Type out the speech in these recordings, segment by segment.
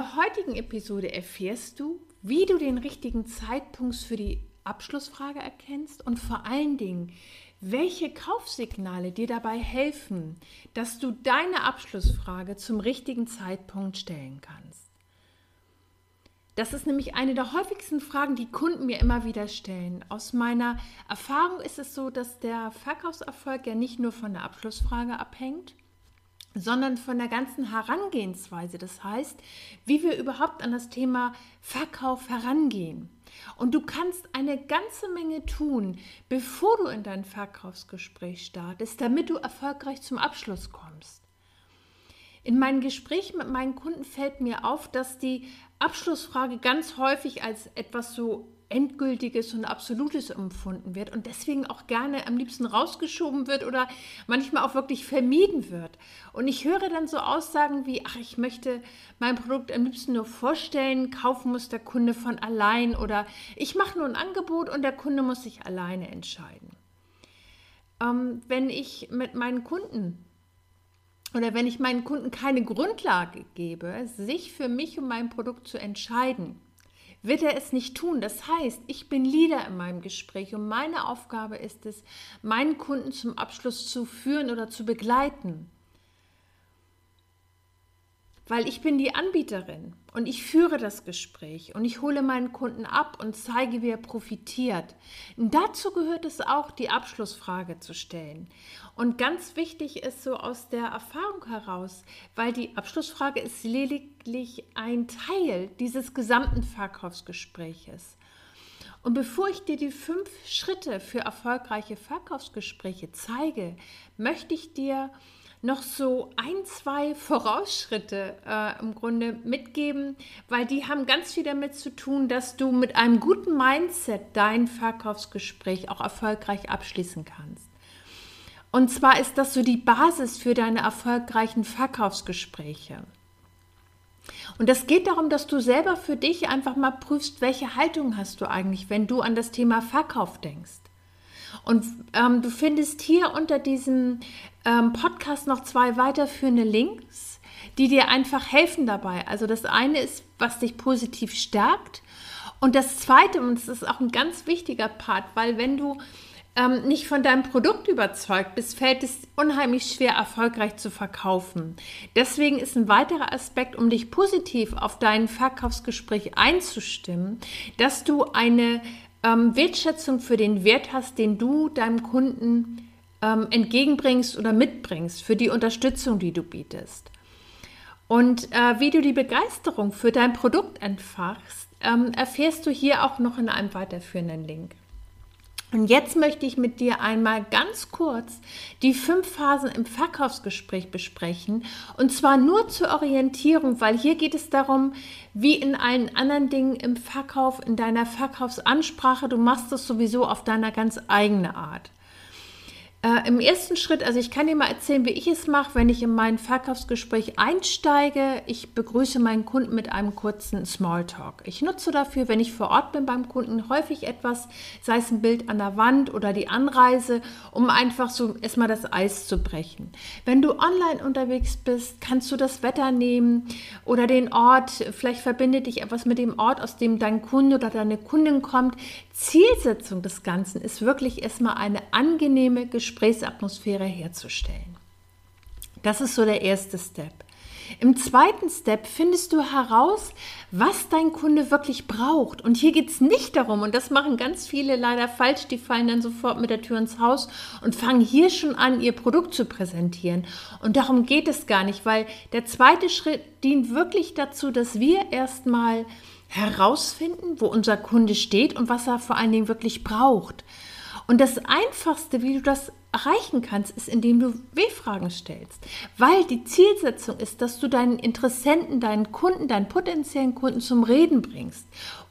Der heutigen Episode erfährst du, wie du den richtigen Zeitpunkt für die Abschlussfrage erkennst und vor allen Dingen, welche Kaufsignale dir dabei helfen, dass du deine Abschlussfrage zum richtigen Zeitpunkt stellen kannst. Das ist nämlich eine der häufigsten Fragen, die Kunden mir immer wieder stellen. Aus meiner Erfahrung ist es so, dass der Verkaufserfolg ja nicht nur von der Abschlussfrage abhängt, sondern von der ganzen Herangehensweise. Das heißt, wie wir überhaupt an das Thema Verkauf herangehen. Und du kannst eine ganze Menge tun, bevor du in dein Verkaufsgespräch startest, damit du erfolgreich zum Abschluss kommst. In meinen Gesprächen mit meinen Kunden fällt mir auf, dass die Abschlussfrage ganz häufig als etwas so Endgültiges und Absolutes empfunden wird und deswegen auch gerne am liebsten rausgeschoben wird oder manchmal auch wirklich vermieden wird. Und ich höre dann so Aussagen wie, ach, ich möchte mein Produkt am liebsten nur vorstellen, kaufen muss der Kunde von allein oder ich mache nur ein Angebot und der Kunde muss sich alleine entscheiden. Ähm, wenn ich mit meinen Kunden oder wenn ich meinen Kunden keine Grundlage gebe, sich für mich und mein Produkt zu entscheiden, wird er es nicht tun. Das heißt, ich bin Leader in meinem Gespräch und meine Aufgabe ist es, meinen Kunden zum Abschluss zu führen oder zu begleiten weil ich bin die Anbieterin und ich führe das Gespräch und ich hole meinen Kunden ab und zeige, wie er profitiert. Und dazu gehört es auch, die Abschlussfrage zu stellen. Und ganz wichtig ist so aus der Erfahrung heraus, weil die Abschlussfrage ist lediglich ein Teil dieses gesamten Verkaufsgespräches. Und bevor ich dir die fünf Schritte für erfolgreiche Verkaufsgespräche zeige, möchte ich dir noch so ein, zwei Vorausschritte äh, im Grunde mitgeben, weil die haben ganz viel damit zu tun, dass du mit einem guten Mindset dein Verkaufsgespräch auch erfolgreich abschließen kannst. Und zwar ist das so die Basis für deine erfolgreichen Verkaufsgespräche. Und das geht darum, dass du selber für dich einfach mal prüfst, welche Haltung hast du eigentlich, wenn du an das Thema Verkauf denkst. Und ähm, du findest hier unter diesem ähm, Podcast noch zwei weiterführende Links, die dir einfach helfen dabei. Also das eine ist, was dich positiv stärkt. Und das zweite, und das ist auch ein ganz wichtiger Part, weil wenn du ähm, nicht von deinem Produkt überzeugt bist, fällt es unheimlich schwer, erfolgreich zu verkaufen. Deswegen ist ein weiterer Aspekt, um dich positiv auf dein Verkaufsgespräch einzustimmen, dass du eine ähm, Wertschätzung für den Wert hast, den du deinem Kunden ähm, entgegenbringst oder mitbringst, für die Unterstützung, die du bietest. Und äh, wie du die Begeisterung für dein Produkt entfachst, ähm, erfährst du hier auch noch in einem weiterführenden Link. Und jetzt möchte ich mit dir einmal ganz kurz die fünf Phasen im Verkaufsgespräch besprechen. Und zwar nur zur Orientierung, weil hier geht es darum, wie in allen anderen Dingen im Verkauf, in deiner Verkaufsansprache, du machst das sowieso auf deiner ganz eigene Art. Äh, Im ersten Schritt, also ich kann dir mal erzählen, wie ich es mache, wenn ich in mein Verkaufsgespräch einsteige. Ich begrüße meinen Kunden mit einem kurzen Smalltalk. Ich nutze dafür, wenn ich vor Ort bin beim Kunden, häufig etwas, sei es ein Bild an der Wand oder die Anreise, um einfach so erstmal das Eis zu brechen. Wenn du online unterwegs bist, kannst du das Wetter nehmen oder den Ort. Vielleicht verbindet dich etwas mit dem Ort, aus dem dein Kunde oder deine Kundin kommt. Zielsetzung des Ganzen ist wirklich erstmal eine angenehme Gesprächsatmosphäre herzustellen. Das ist so der erste Step. Im zweiten Step findest du heraus, was dein Kunde wirklich braucht. Und hier geht es nicht darum, und das machen ganz viele leider falsch, die fallen dann sofort mit der Tür ins Haus und fangen hier schon an, ihr Produkt zu präsentieren. Und darum geht es gar nicht, weil der zweite Schritt dient wirklich dazu, dass wir erstmal herausfinden, wo unser Kunde steht und was er vor allen Dingen wirklich braucht. Und das Einfachste, wie du das erreichen kannst, ist, indem du W-Fragen stellst. Weil die Zielsetzung ist, dass du deinen Interessenten, deinen Kunden, deinen potenziellen Kunden zum Reden bringst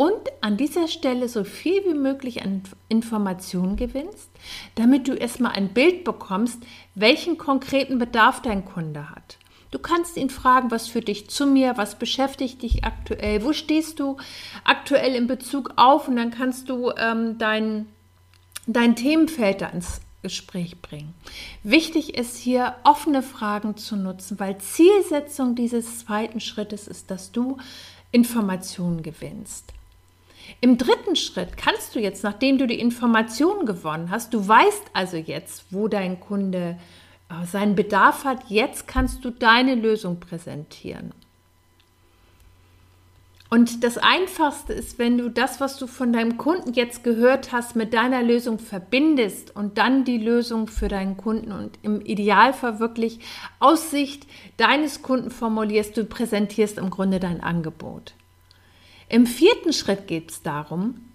und an dieser Stelle so viel wie möglich an Informationen gewinnst, damit du erstmal ein Bild bekommst, welchen konkreten Bedarf dein Kunde hat. Du kannst ihn fragen, was für dich zu mir, was beschäftigt dich aktuell, wo stehst du aktuell in Bezug auf und dann kannst du ähm, dein, dein Themenfeld da ins Gespräch bringen. Wichtig ist hier offene Fragen zu nutzen, weil Zielsetzung dieses zweiten Schrittes ist, dass du Informationen gewinnst. Im dritten Schritt kannst du jetzt, nachdem du die Informationen gewonnen hast, du weißt also jetzt, wo dein Kunde äh, seinen Bedarf hat, jetzt kannst du deine Lösung präsentieren. Und das Einfachste ist, wenn du das, was du von deinem Kunden jetzt gehört hast, mit deiner Lösung verbindest und dann die Lösung für deinen Kunden und im Idealfall wirklich aus Sicht deines Kunden formulierst, du präsentierst im Grunde dein Angebot. Im vierten Schritt geht es darum,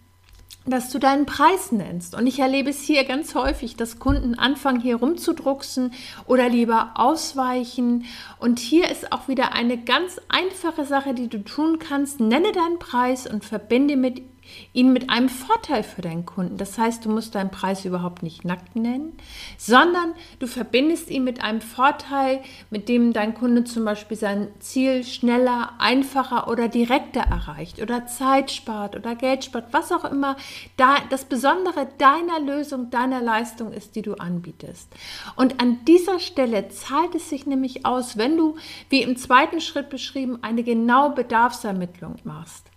dass du deinen Preis nennst. Und ich erlebe es hier ganz häufig, dass Kunden anfangen, hier rumzudrucksen oder lieber ausweichen. Und hier ist auch wieder eine ganz einfache Sache, die du tun kannst. Nenne deinen Preis und verbinde mit ihn mit einem Vorteil für deinen Kunden. Das heißt, du musst deinen Preis überhaupt nicht nackt nennen, sondern du verbindest ihn mit einem Vorteil, mit dem dein Kunde zum Beispiel sein Ziel schneller, einfacher oder direkter erreicht oder Zeit spart oder Geld spart, was auch immer da das Besondere deiner Lösung, deiner Leistung ist, die du anbietest. Und an dieser Stelle zahlt es sich nämlich aus, wenn du, wie im zweiten Schritt beschrieben, eine genaue Bedarfsermittlung machst.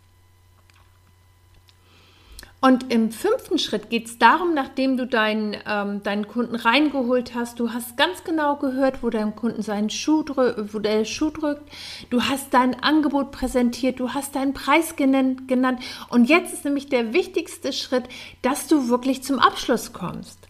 Und im fünften Schritt geht es darum, nachdem du deinen, ähm, deinen Kunden reingeholt hast, du hast ganz genau gehört, wo dein Kunden seinen Schuh wo der Schuh drückt, du hast dein Angebot präsentiert, du hast deinen Preis genannt, genannt. Und jetzt ist nämlich der wichtigste Schritt, dass du wirklich zum Abschluss kommst.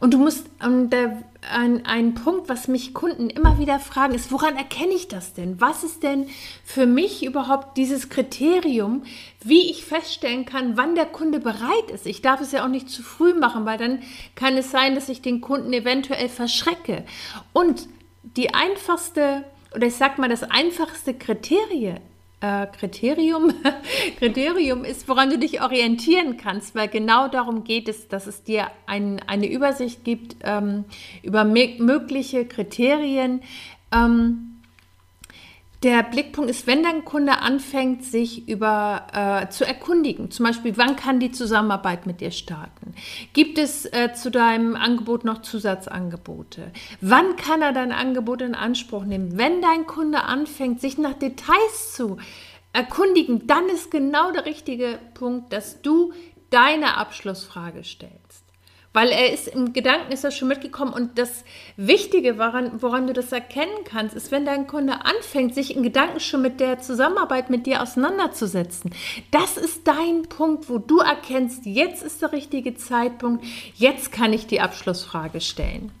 Und du musst, ähm, der, ein, ein Punkt, was mich Kunden immer wieder fragen, ist, woran erkenne ich das denn? Was ist denn für mich überhaupt dieses Kriterium, wie ich feststellen kann, wann der Kunde bereit ist? Ich darf es ja auch nicht zu früh machen, weil dann kann es sein, dass ich den Kunden eventuell verschrecke. Und die einfachste, oder ich sag mal, das einfachste Kriterium äh, Kriterium. Kriterium ist, woran du dich orientieren kannst, weil genau darum geht es, dass es dir ein, eine Übersicht gibt ähm, über mögliche Kriterien. Ähm, der Blickpunkt ist, wenn dein Kunde anfängt, sich über äh, zu erkundigen, zum Beispiel, wann kann die Zusammenarbeit mit dir starten? Gibt es äh, zu deinem Angebot noch Zusatzangebote? Wann kann er dein Angebot in Anspruch nehmen? Wenn dein Kunde anfängt, sich nach Details zu erkundigen, dann ist genau der richtige Punkt, dass du deine Abschlussfrage stellst weil er ist im Gedanken ist er schon mitgekommen und das Wichtige, woran, woran du das erkennen kannst, ist, wenn dein Kunde anfängt, sich in Gedanken schon mit der Zusammenarbeit mit dir auseinanderzusetzen. Das ist dein Punkt, wo du erkennst, jetzt ist der richtige Zeitpunkt, jetzt kann ich die Abschlussfrage stellen.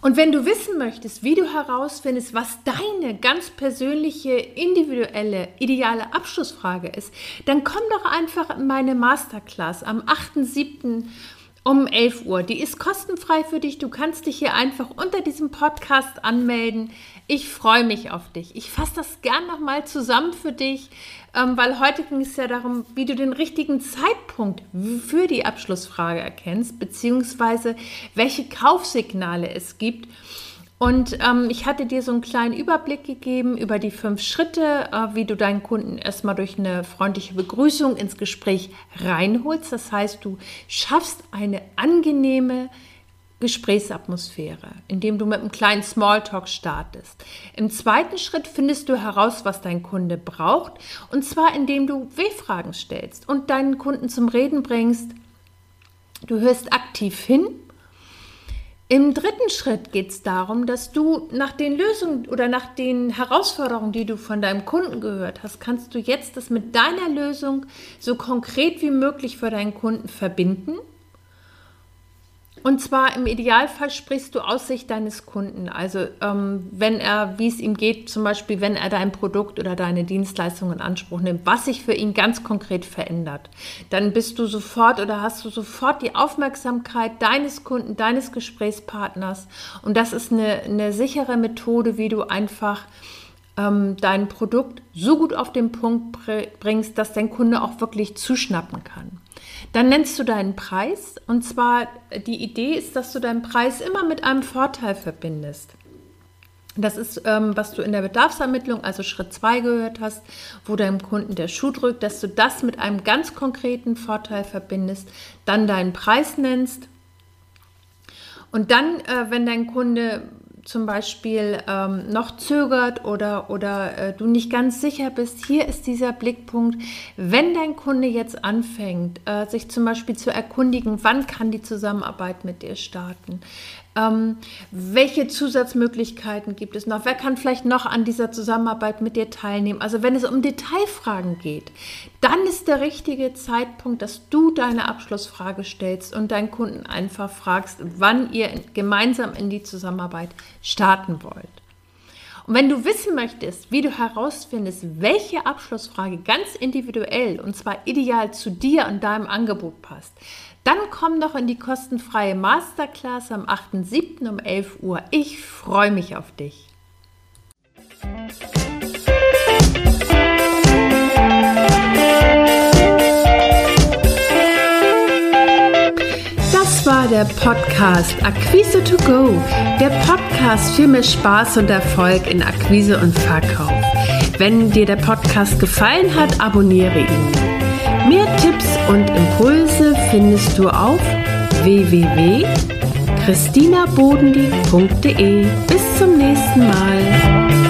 Und wenn du wissen möchtest, wie du herausfindest, was deine ganz persönliche, individuelle, ideale Abschlussfrage ist, dann komm doch einfach in meine Masterclass am 8.7 um 11 Uhr. Die ist kostenfrei für dich. Du kannst dich hier einfach unter diesem Podcast anmelden. Ich freue mich auf dich. Ich fasse das gern nochmal zusammen für dich, ähm, weil heute ging es ja darum, wie du den richtigen Zeitpunkt für die Abschlussfrage erkennst, beziehungsweise welche Kaufsignale es gibt. Und ähm, ich hatte dir so einen kleinen Überblick gegeben über die fünf Schritte, äh, wie du deinen Kunden erstmal durch eine freundliche Begrüßung ins Gespräch reinholst. Das heißt, du schaffst eine angenehme Gesprächsatmosphäre, indem du mit einem kleinen Smalltalk startest. Im zweiten Schritt findest du heraus, was dein Kunde braucht, und zwar indem du W-Fragen stellst und deinen Kunden zum Reden bringst. Du hörst aktiv hin im dritten Schritt geht es darum, dass du nach den Lösungen oder nach den Herausforderungen, die du von deinem Kunden gehört hast, kannst du jetzt das mit deiner Lösung so konkret wie möglich für deinen Kunden verbinden. Und zwar im Idealfall sprichst du aus Sicht deines Kunden. Also ähm, wenn er, wie es ihm geht, zum Beispiel, wenn er dein Produkt oder deine Dienstleistung in Anspruch nimmt, was sich für ihn ganz konkret verändert, dann bist du sofort oder hast du sofort die Aufmerksamkeit deines Kunden, deines Gesprächspartners. Und das ist eine, eine sichere Methode, wie du einfach ähm, dein Produkt so gut auf den Punkt bringst, dass dein Kunde auch wirklich zuschnappen kann. Dann nennst du deinen Preis und zwar die Idee ist, dass du deinen Preis immer mit einem Vorteil verbindest. Das ist, ähm, was du in der Bedarfsermittlung, also Schritt 2 gehört hast, wo deinem Kunden der Schuh drückt, dass du das mit einem ganz konkreten Vorteil verbindest, dann deinen Preis nennst und dann, äh, wenn dein Kunde zum Beispiel ähm, noch zögert oder, oder äh, du nicht ganz sicher bist, hier ist dieser Blickpunkt. Wenn dein Kunde jetzt anfängt, äh, sich zum Beispiel zu erkundigen, wann kann die Zusammenarbeit mit dir starten, ähm, welche Zusatzmöglichkeiten gibt es noch? Wer kann vielleicht noch an dieser Zusammenarbeit mit dir teilnehmen? Also wenn es um Detailfragen geht, dann ist der richtige Zeitpunkt, dass du deine Abschlussfrage stellst und deinen Kunden einfach fragst, wann ihr gemeinsam in die Zusammenarbeit starten wollt. Und wenn du wissen möchtest, wie du herausfindest, welche Abschlussfrage ganz individuell und zwar ideal zu dir und deinem Angebot passt, dann komm doch in die kostenfreie Masterclass am 8.7. um 11 Uhr. Ich freue mich auf dich. Das war der Podcast Akquise to Go, der Podcast für mehr Spaß und Erfolg in Akquise und Verkauf. Wenn dir der Podcast gefallen hat, abonniere ihn. Mehr Tipps und Impulse findest du auf www.christinabodendieck.de. Bis zum nächsten Mal.